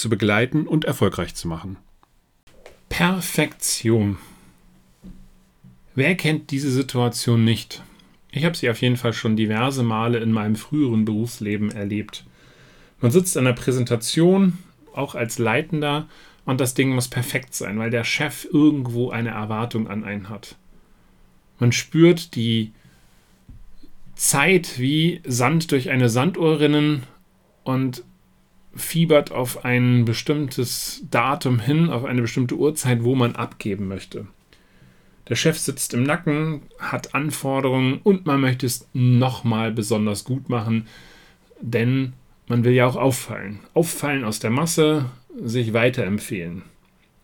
zu begleiten und erfolgreich zu machen. Perfektion. Wer kennt diese Situation nicht? Ich habe sie auf jeden Fall schon diverse Male in meinem früheren Berufsleben erlebt. Man sitzt in einer Präsentation, auch als Leitender, und das Ding muss perfekt sein, weil der Chef irgendwo eine Erwartung an einen hat. Man spürt die Zeit wie Sand durch eine Sanduhr rinnen und fiebert auf ein bestimmtes Datum hin, auf eine bestimmte Uhrzeit, wo man abgeben möchte. Der Chef sitzt im Nacken, hat Anforderungen und man möchte es nochmal besonders gut machen, denn man will ja auch auffallen. Auffallen aus der Masse, sich weiterempfehlen.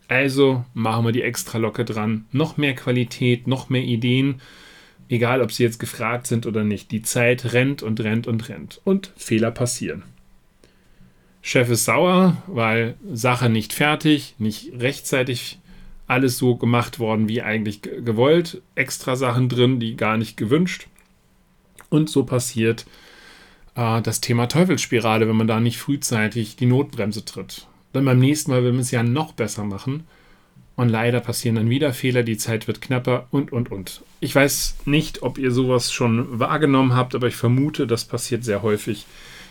Also machen wir die extra Locke dran. Noch mehr Qualität, noch mehr Ideen, egal ob sie jetzt gefragt sind oder nicht. Die Zeit rennt und rennt und rennt. Und Fehler passieren. Chef ist sauer, weil Sache nicht fertig, nicht rechtzeitig alles so gemacht worden, wie eigentlich gewollt. Extra Sachen drin, die gar nicht gewünscht. Und so passiert äh, das Thema Teufelsspirale, wenn man da nicht frühzeitig die Notbremse tritt. Dann beim nächsten Mal will man es ja noch besser machen. Und leider passieren dann wieder Fehler, die Zeit wird knapper und, und, und. Ich weiß nicht, ob ihr sowas schon wahrgenommen habt, aber ich vermute, das passiert sehr häufig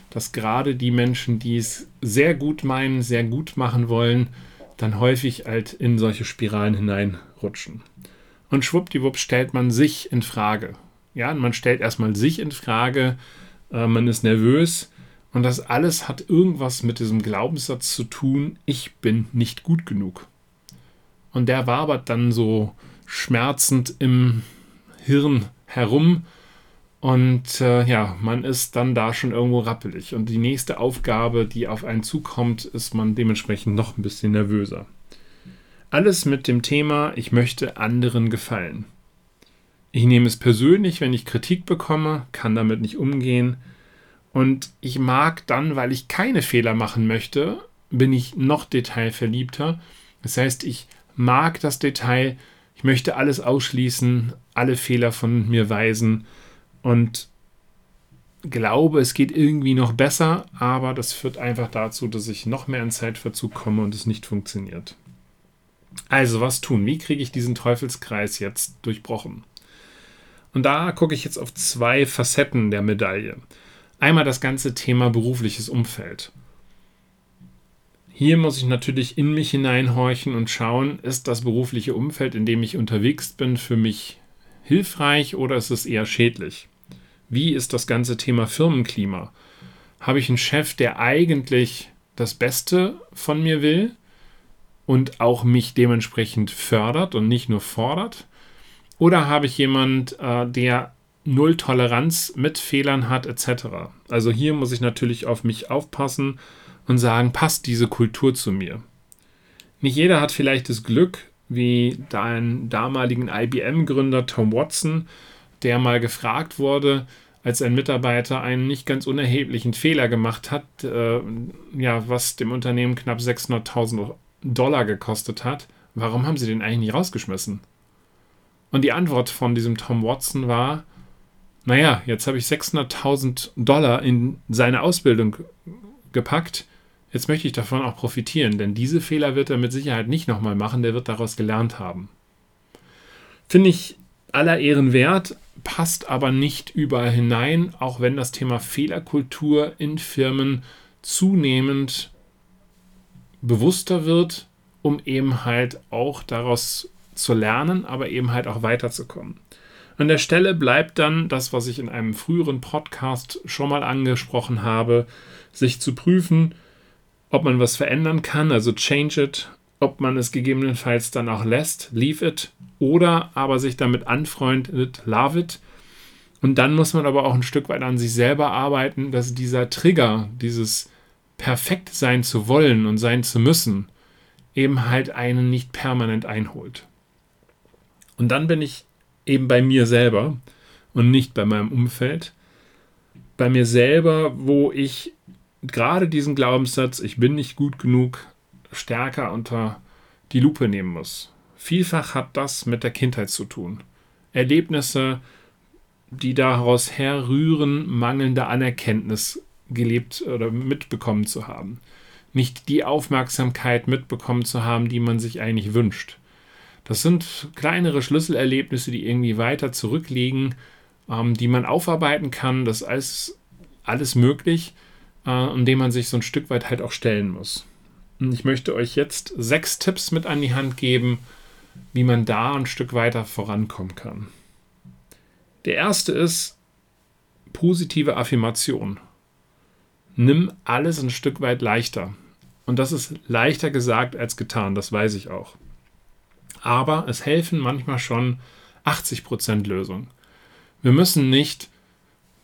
dass gerade die Menschen, die es sehr gut meinen, sehr gut machen wollen, dann häufig halt in solche Spiralen hineinrutschen. Und schwuppdiwupp stellt man sich in Frage. Ja, man stellt erstmal sich in Frage, äh, man ist nervös und das alles hat irgendwas mit diesem Glaubenssatz zu tun, ich bin nicht gut genug. Und der wabert dann so schmerzend im Hirn herum und äh, ja, man ist dann da schon irgendwo rappelig. Und die nächste Aufgabe, die auf einen zukommt, ist man dementsprechend noch ein bisschen nervöser. Alles mit dem Thema, ich möchte anderen gefallen. Ich nehme es persönlich, wenn ich Kritik bekomme, kann damit nicht umgehen. Und ich mag dann, weil ich keine Fehler machen möchte, bin ich noch detailverliebter. Das heißt, ich mag das Detail, ich möchte alles ausschließen, alle Fehler von mir weisen und glaube, es geht irgendwie noch besser, aber das führt einfach dazu, dass ich noch mehr in Zeitverzug komme und es nicht funktioniert. Also, was tun? Wie kriege ich diesen Teufelskreis jetzt durchbrochen? Und da gucke ich jetzt auf zwei Facetten der Medaille. Einmal das ganze Thema berufliches Umfeld. Hier muss ich natürlich in mich hineinhorchen und schauen, ist das berufliche Umfeld, in dem ich unterwegs bin, für mich hilfreich oder ist es eher schädlich? Wie ist das ganze Thema Firmenklima? Habe ich einen Chef, der eigentlich das Beste von mir will und auch mich dementsprechend fördert und nicht nur fordert? Oder habe ich jemand, äh, der null Toleranz mit Fehlern hat, etc. Also hier muss ich natürlich auf mich aufpassen und sagen, passt diese Kultur zu mir? Nicht jeder hat vielleicht das Glück, wie dein damaligen IBM-Gründer Tom Watson, der mal gefragt wurde, als ein Mitarbeiter einen nicht ganz unerheblichen Fehler gemacht hat, äh, ja, was dem Unternehmen knapp 600.000 Dollar gekostet hat, warum haben sie den eigentlich nicht rausgeschmissen? Und die Antwort von diesem Tom Watson war, naja, jetzt habe ich 600.000 Dollar in seine Ausbildung gepackt, jetzt möchte ich davon auch profitieren, denn diese Fehler wird er mit Sicherheit nicht nochmal machen, der wird daraus gelernt haben. Finde ich aller Ehren wert, passt aber nicht überall hinein, auch wenn das Thema Fehlerkultur in Firmen zunehmend bewusster wird, um eben halt auch daraus zu lernen, aber eben halt auch weiterzukommen. An der Stelle bleibt dann das, was ich in einem früheren Podcast schon mal angesprochen habe, sich zu prüfen, ob man was verändern kann, also change it, ob man es gegebenenfalls dann auch lässt, leave it, oder aber sich damit anfreundet, love it. Und dann muss man aber auch ein Stück weit an sich selber arbeiten, dass dieser Trigger, dieses perfekt sein zu wollen und sein zu müssen, eben halt einen nicht permanent einholt. Und dann bin ich eben bei mir selber und nicht bei meinem Umfeld. Bei mir selber, wo ich gerade diesen Glaubenssatz, ich bin nicht gut genug, stärker unter die Lupe nehmen muss. Vielfach hat das mit der Kindheit zu tun. Erlebnisse, die daraus herrühren, mangelnde Anerkenntnis gelebt oder mitbekommen zu haben. Nicht die Aufmerksamkeit mitbekommen zu haben, die man sich eigentlich wünscht. Das sind kleinere Schlüsselerlebnisse, die irgendwie weiter zurückliegen, ähm, die man aufarbeiten kann. Das ist alles, möglich, äh, um dem man sich so ein Stück weit halt auch stellen muss. Ich möchte euch jetzt sechs Tipps mit an die Hand geben, wie man da ein Stück weiter vorankommen kann. Der erste ist positive Affirmation. Nimm alles ein Stück weit leichter. Und das ist leichter gesagt als getan, das weiß ich auch. Aber es helfen manchmal schon 80% Lösungen. Wir müssen nicht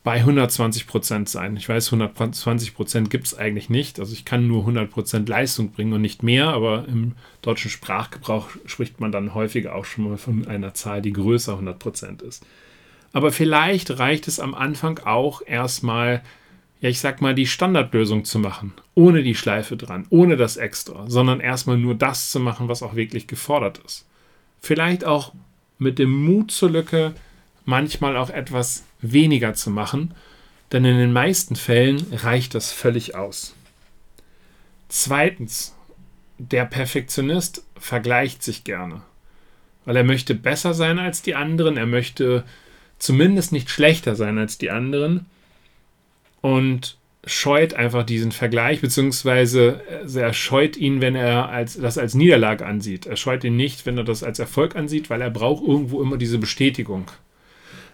bei 120% sein. Ich weiß, 120% gibt es eigentlich nicht. Also ich kann nur 100% Leistung bringen und nicht mehr, aber im deutschen Sprachgebrauch spricht man dann häufiger auch schon mal von einer Zahl, die größer 100% ist. Aber vielleicht reicht es am Anfang auch erstmal, ja, ich sag mal, die Standardlösung zu machen, ohne die Schleife dran, ohne das Extra, sondern erstmal nur das zu machen, was auch wirklich gefordert ist. Vielleicht auch mit dem Mut zur Lücke, manchmal auch etwas weniger zu machen, denn in den meisten Fällen reicht das völlig aus. Zweitens, der Perfektionist vergleicht sich gerne, weil er möchte besser sein als die anderen, er möchte zumindest nicht schlechter sein als die anderen und scheut einfach diesen Vergleich, beziehungsweise er scheut ihn, wenn er als, das als Niederlage ansieht. Er scheut ihn nicht, wenn er das als Erfolg ansieht, weil er braucht irgendwo immer diese Bestätigung.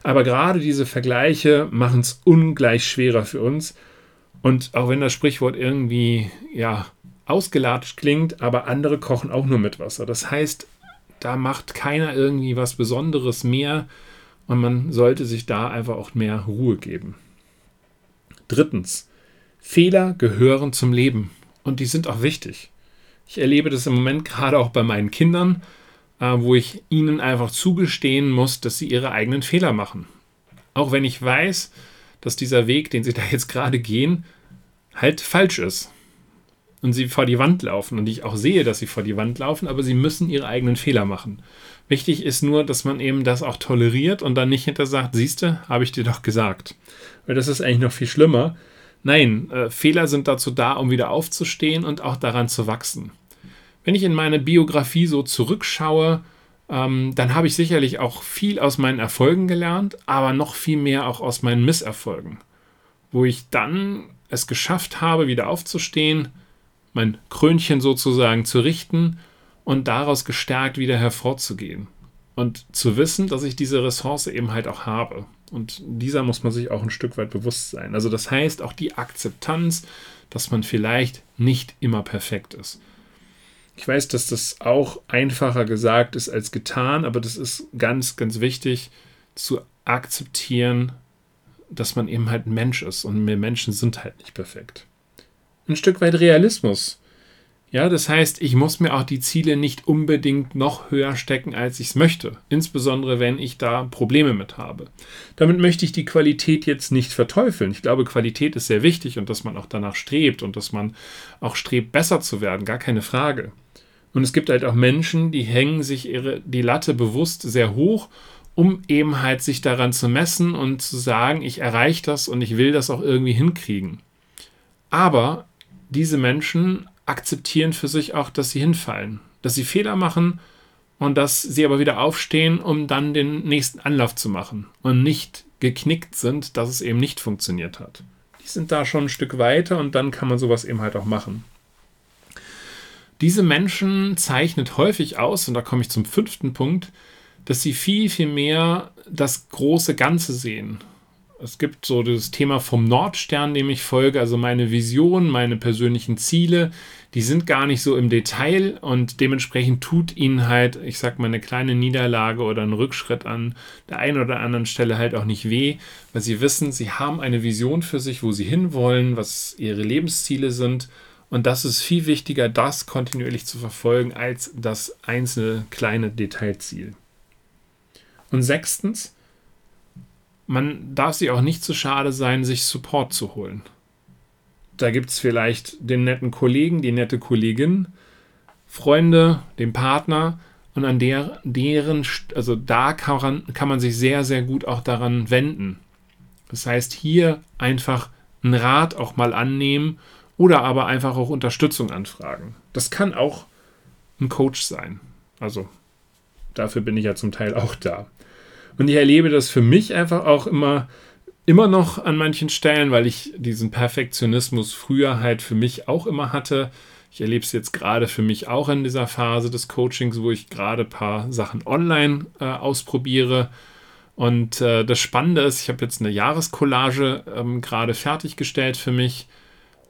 Aber gerade diese Vergleiche machen es ungleich schwerer für uns. Und auch wenn das Sprichwort irgendwie, ja, ausgelatscht klingt, aber andere kochen auch nur mit Wasser. Das heißt, da macht keiner irgendwie was Besonderes mehr, und man sollte sich da einfach auch mehr Ruhe geben. Drittens, Fehler gehören zum Leben und die sind auch wichtig. Ich erlebe das im Moment gerade auch bei meinen Kindern, äh, wo ich ihnen einfach zugestehen muss, dass sie ihre eigenen Fehler machen. Auch wenn ich weiß, dass dieser Weg, den sie da jetzt gerade gehen, halt falsch ist. Und sie vor die Wand laufen und ich auch sehe, dass sie vor die Wand laufen, aber sie müssen ihre eigenen Fehler machen. Wichtig ist nur, dass man eben das auch toleriert und dann nicht hinter sagt, siehste, habe ich dir doch gesagt. Weil das ist eigentlich noch viel schlimmer. Nein, äh, Fehler sind dazu da, um wieder aufzustehen und auch daran zu wachsen. Wenn ich in meine Biografie so zurückschaue, ähm, dann habe ich sicherlich auch viel aus meinen Erfolgen gelernt, aber noch viel mehr auch aus meinen Misserfolgen. Wo ich dann es geschafft habe, wieder aufzustehen, mein Krönchen sozusagen zu richten und daraus gestärkt wieder hervorzugehen. Und zu wissen, dass ich diese Ressource eben halt auch habe. Und dieser muss man sich auch ein Stück weit bewusst sein. Also das heißt auch die Akzeptanz, dass man vielleicht nicht immer perfekt ist. Ich weiß, dass das auch einfacher gesagt ist als getan, aber das ist ganz, ganz wichtig zu akzeptieren, dass man eben halt ein Mensch ist und wir Menschen sind halt nicht perfekt. Ein Stück weit Realismus. Ja, das heißt, ich muss mir auch die Ziele nicht unbedingt noch höher stecken, als ich es möchte. Insbesondere, wenn ich da Probleme mit habe. Damit möchte ich die Qualität jetzt nicht verteufeln. Ich glaube, Qualität ist sehr wichtig und dass man auch danach strebt und dass man auch strebt, besser zu werden. Gar keine Frage. Und es gibt halt auch Menschen, die hängen sich ihre, die Latte bewusst sehr hoch, um eben halt sich daran zu messen und zu sagen, ich erreiche das und ich will das auch irgendwie hinkriegen. Aber diese Menschen akzeptieren für sich auch, dass sie hinfallen, dass sie Fehler machen und dass sie aber wieder aufstehen, um dann den nächsten Anlauf zu machen und nicht geknickt sind, dass es eben nicht funktioniert hat. Die sind da schon ein Stück weiter und dann kann man sowas eben halt auch machen. Diese Menschen zeichnet häufig aus, und da komme ich zum fünften Punkt, dass sie viel, viel mehr das große Ganze sehen. Es gibt so das Thema vom Nordstern, dem ich folge, also meine Vision, meine persönlichen Ziele, die sind gar nicht so im Detail und dementsprechend tut ihnen halt, ich sag mal, eine kleine Niederlage oder ein Rückschritt an der einen oder anderen Stelle halt auch nicht weh, weil sie wissen, sie haben eine Vision für sich, wo sie hinwollen, was ihre Lebensziele sind Und das ist viel wichtiger, das kontinuierlich zu verfolgen, als das einzelne kleine Detailziel. Und sechstens, man darf sich auch nicht zu schade sein, sich Support zu holen. Da gibt es vielleicht den netten Kollegen, die nette Kollegin, Freunde, den Partner und an der, deren, also da kann, kann man sich sehr, sehr gut auch daran wenden. Das heißt, hier einfach einen Rat auch mal annehmen oder aber einfach auch Unterstützung anfragen. Das kann auch ein Coach sein. Also dafür bin ich ja zum Teil auch da. Und ich erlebe das für mich einfach auch immer, immer noch an manchen Stellen, weil ich diesen Perfektionismus früher halt für mich auch immer hatte. Ich erlebe es jetzt gerade für mich auch in dieser Phase des Coachings, wo ich gerade ein paar Sachen online äh, ausprobiere. Und äh, das Spannende ist, ich habe jetzt eine Jahreskollage ähm, gerade fertiggestellt für mich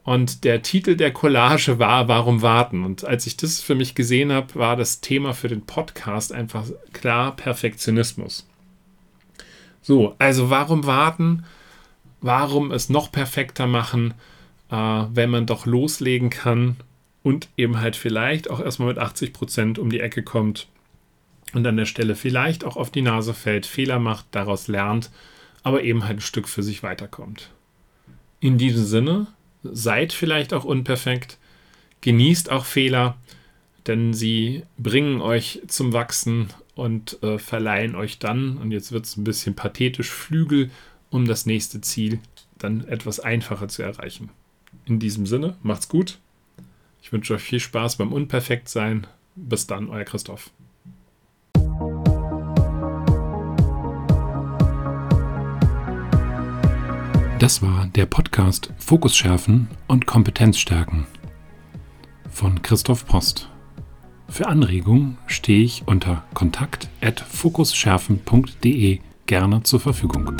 und der Titel der Collage war Warum warten? Und als ich das für mich gesehen habe, war das Thema für den Podcast einfach klar Perfektionismus. So, also warum warten? Warum es noch perfekter machen, äh, wenn man doch loslegen kann und eben halt vielleicht auch erstmal mit 80 Prozent um die Ecke kommt und an der Stelle vielleicht auch auf die Nase fällt, Fehler macht, daraus lernt, aber eben halt ein Stück für sich weiterkommt. In diesem Sinne, seid vielleicht auch unperfekt, genießt auch Fehler, denn sie bringen euch zum Wachsen und äh, verleihen euch dann, und jetzt wird es ein bisschen pathetisch, Flügel, um das nächste Ziel dann etwas einfacher zu erreichen. In diesem Sinne, macht's gut. Ich wünsche euch viel Spaß beim Unperfektsein. Bis dann, euer Christoph. Das war der Podcast Fokus schärfen und Kompetenz stärken von Christoph Post. Für Anregungen stehe ich unter kontakt@fokusschärfen.de gerne zur Verfügung.